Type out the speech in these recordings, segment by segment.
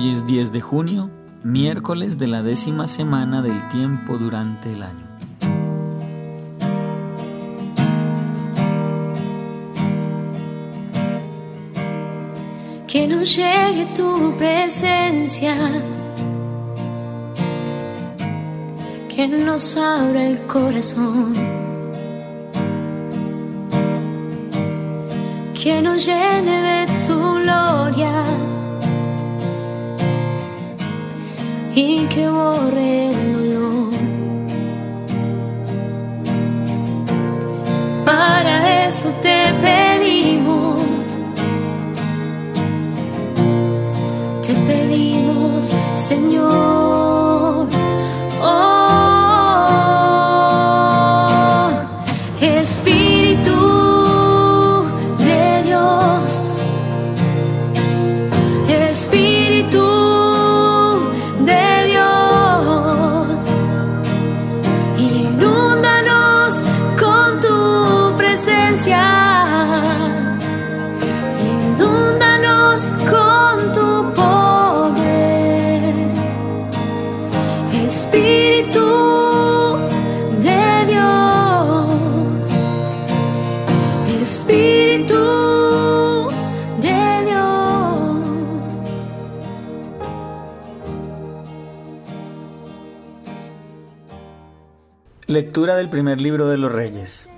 Hoy es 10 de junio, miércoles de la décima semana del tiempo durante el año. Que no llegue tu presencia, que nos abra el corazón, que nos llene de tu gloria y que borre el dolor. Para eso te pedimos, te pedimos, Señor. Lectura del primer libro de los reyes.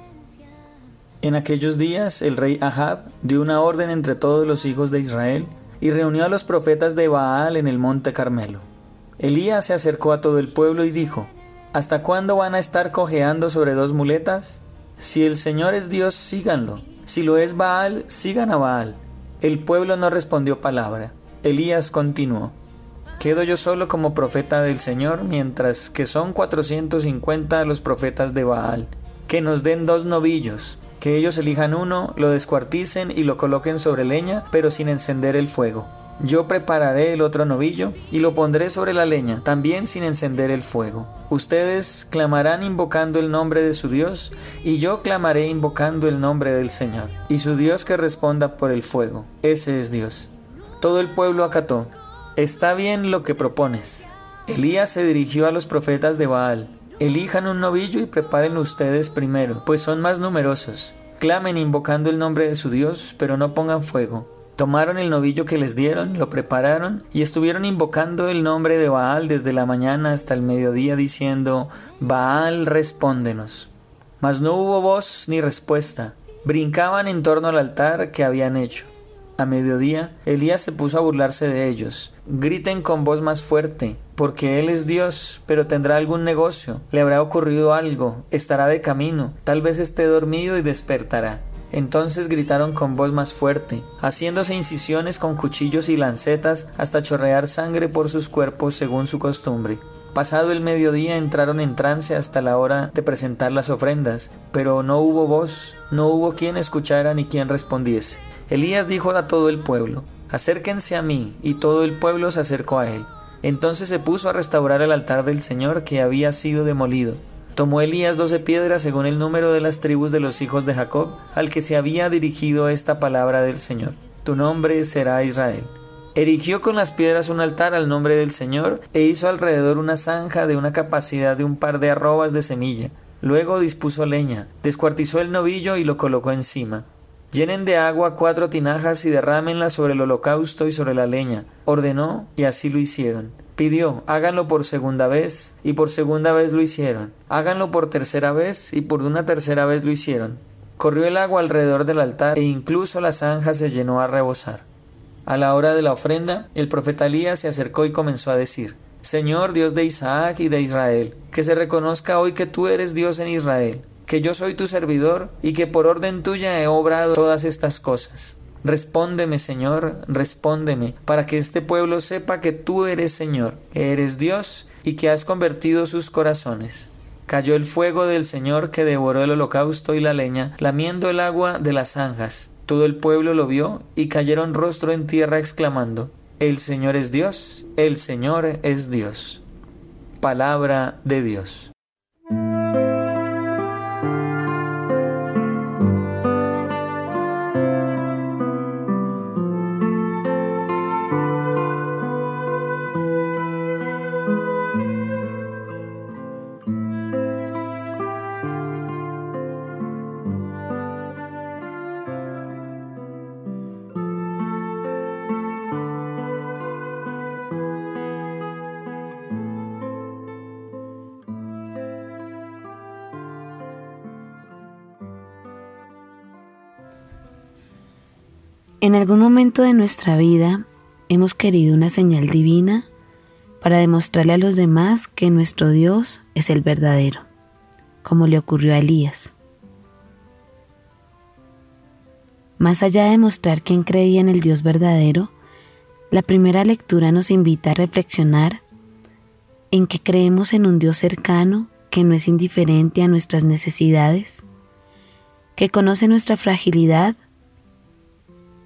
En aquellos días el rey Ahab dio una orden entre todos los hijos de Israel y reunió a los profetas de Baal en el monte Carmelo. Elías se acercó a todo el pueblo y dijo, ¿Hasta cuándo van a estar cojeando sobre dos muletas? Si el Señor es Dios, síganlo. Si lo es Baal, sigan a Baal. El pueblo no respondió palabra. Elías continuó. Quedo yo solo como profeta del Señor, mientras que son 450 los profetas de Baal. Que nos den dos novillos, que ellos elijan uno, lo descuarticen y lo coloquen sobre leña, pero sin encender el fuego. Yo prepararé el otro novillo y lo pondré sobre la leña, también sin encender el fuego. Ustedes clamarán invocando el nombre de su Dios, y yo clamaré invocando el nombre del Señor. Y su Dios que responda por el fuego. Ese es Dios. Todo el pueblo acató. Está bien lo que propones. Elías se dirigió a los profetas de Baal. Elijan un novillo y preparen ustedes primero, pues son más numerosos. Clamen invocando el nombre de su Dios, pero no pongan fuego. Tomaron el novillo que les dieron, lo prepararon y estuvieron invocando el nombre de Baal desde la mañana hasta el mediodía diciendo, Baal, respóndenos. Mas no hubo voz ni respuesta. Brincaban en torno al altar que habían hecho. A mediodía, Elías se puso a burlarse de ellos. Griten con voz más fuerte, porque Él es Dios, pero tendrá algún negocio, le habrá ocurrido algo, estará de camino, tal vez esté dormido y despertará. Entonces gritaron con voz más fuerte, haciéndose incisiones con cuchillos y lancetas hasta chorrear sangre por sus cuerpos según su costumbre. Pasado el mediodía entraron en trance hasta la hora de presentar las ofrendas, pero no hubo voz, no hubo quien escuchara ni quien respondiese. Elías dijo a todo el pueblo, acérquense a mí, y todo el pueblo se acercó a él. Entonces se puso a restaurar el altar del Señor que había sido demolido. Tomó Elías doce piedras según el número de las tribus de los hijos de Jacob, al que se había dirigido esta palabra del Señor. Tu nombre será Israel. Erigió con las piedras un altar al nombre del Señor e hizo alrededor una zanja de una capacidad de un par de arrobas de semilla. Luego dispuso leña, descuartizó el novillo y lo colocó encima. Llenen de agua cuatro tinajas y derrámenla sobre el holocausto y sobre la leña. Ordenó y así lo hicieron. Pidió, háganlo por segunda vez, y por segunda vez lo hicieron. Háganlo por tercera vez, y por una tercera vez lo hicieron. Corrió el agua alrededor del altar, e incluso la zanja se llenó a rebosar. A la hora de la ofrenda, el profeta Elías se acercó y comenzó a decir, Señor Dios de Isaac y de Israel, que se reconozca hoy que tú eres Dios en Israel, que yo soy tu servidor y que por orden tuya he obrado todas estas cosas. Respóndeme, Señor, respóndeme, para que este pueblo sepa que tú eres Señor, que eres Dios y que has convertido sus corazones. Cayó el fuego del Señor que devoró el holocausto y la leña, lamiendo el agua de las zanjas. Todo el pueblo lo vio y cayeron rostro en tierra exclamando, El Señor es Dios, el Señor es Dios. Palabra de Dios. En algún momento de nuestra vida hemos querido una señal divina para demostrarle a los demás que nuestro Dios es el verdadero, como le ocurrió a Elías. Más allá de mostrar quién creía en el Dios verdadero, la primera lectura nos invita a reflexionar en que creemos en un Dios cercano que no es indiferente a nuestras necesidades, que conoce nuestra fragilidad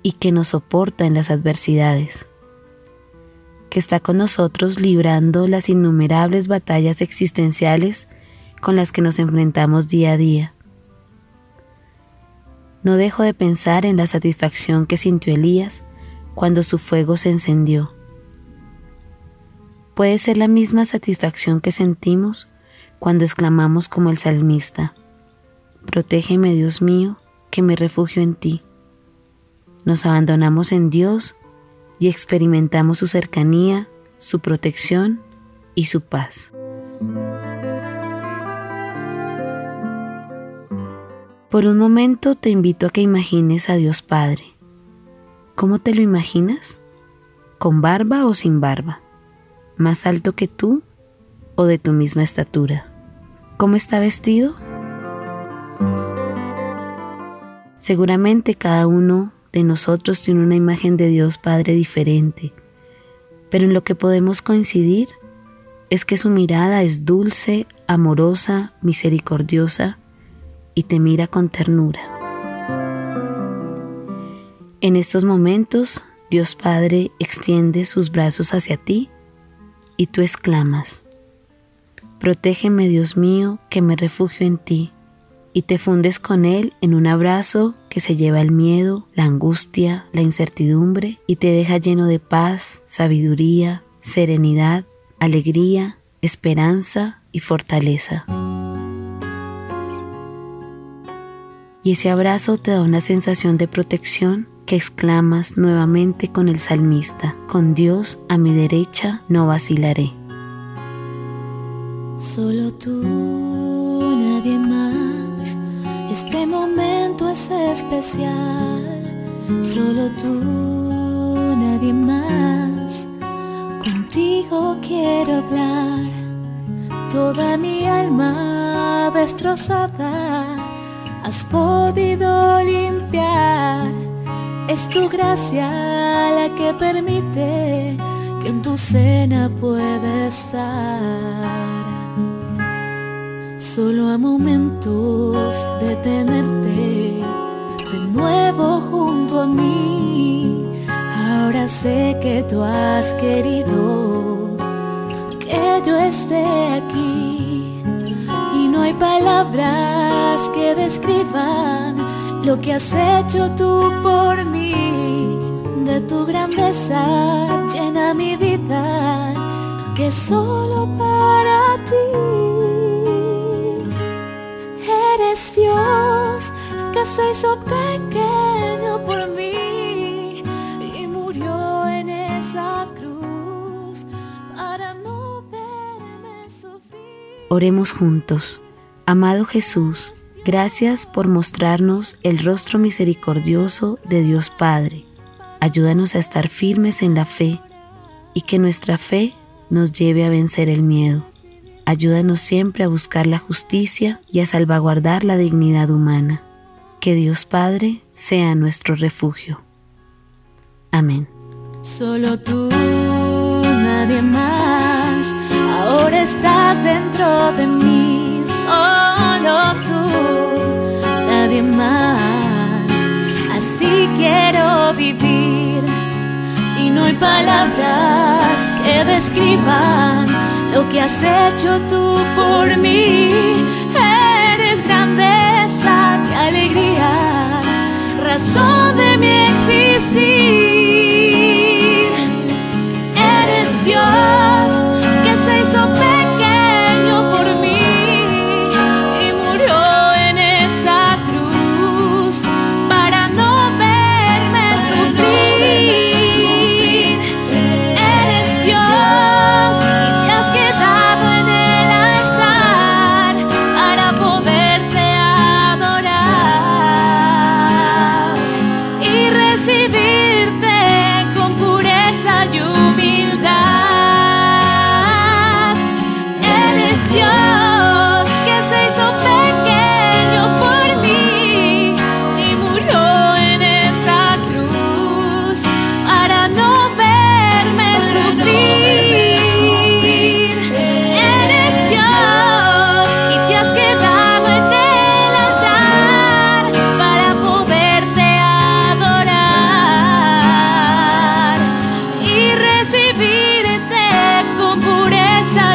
y que nos soporta en las adversidades, que está con nosotros librando las innumerables batallas existenciales con las que nos enfrentamos día a día. No dejo de pensar en la satisfacción que sintió Elías cuando su fuego se encendió. Puede ser la misma satisfacción que sentimos cuando exclamamos como el salmista, Protégeme Dios mío, que me refugio en ti. Nos abandonamos en Dios y experimentamos su cercanía, su protección y su paz. Por un momento te invito a que imagines a Dios Padre. ¿Cómo te lo imaginas? ¿Con barba o sin barba? ¿Más alto que tú o de tu misma estatura? ¿Cómo está vestido? Seguramente cada uno de nosotros tiene una imagen de Dios Padre diferente, pero en lo que podemos coincidir es que su mirada es dulce, amorosa, misericordiosa y te mira con ternura. En estos momentos, Dios Padre extiende sus brazos hacia ti y tú exclamas, Protégeme Dios mío, que me refugio en ti y te fundes con Él en un abrazo que se lleva el miedo, la angustia, la incertidumbre y te deja lleno de paz, sabiduría, serenidad, alegría, esperanza y fortaleza. Y ese abrazo te da una sensación de protección que exclamas nuevamente con el salmista, con Dios a mi derecha no vacilaré. Solo tú, nadie más este momento es especial, solo tú, nadie más. Contigo quiero hablar, toda mi alma destrozada has podido limpiar. Es tu gracia la que permite que en tu cena pueda estar solo a momentos de tenerte de nuevo junto a mí. Ahora sé que tú has querido que yo esté aquí y no hay palabras que describan lo que has hecho tú por mí. De tu grandeza llena mi vida, que solo para ti. Dios que se hizo pequeño por mí y murió en esa cruz para no verme sufrir. Oremos juntos. Amado Jesús, gracias por mostrarnos el rostro misericordioso de Dios Padre. Ayúdanos a estar firmes en la fe y que nuestra fe nos lleve a vencer el miedo. Ayúdanos siempre a buscar la justicia y a salvaguardar la dignidad humana. Que Dios Padre sea nuestro refugio. Amén. Solo tú, nadie más. Ahora estás dentro de mí. Solo tú, nadie más. Así quiero vivir. Y no hay palabras que describan lo que has hecho tú por mí. Eres grandeza y alegría, razón de.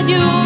you.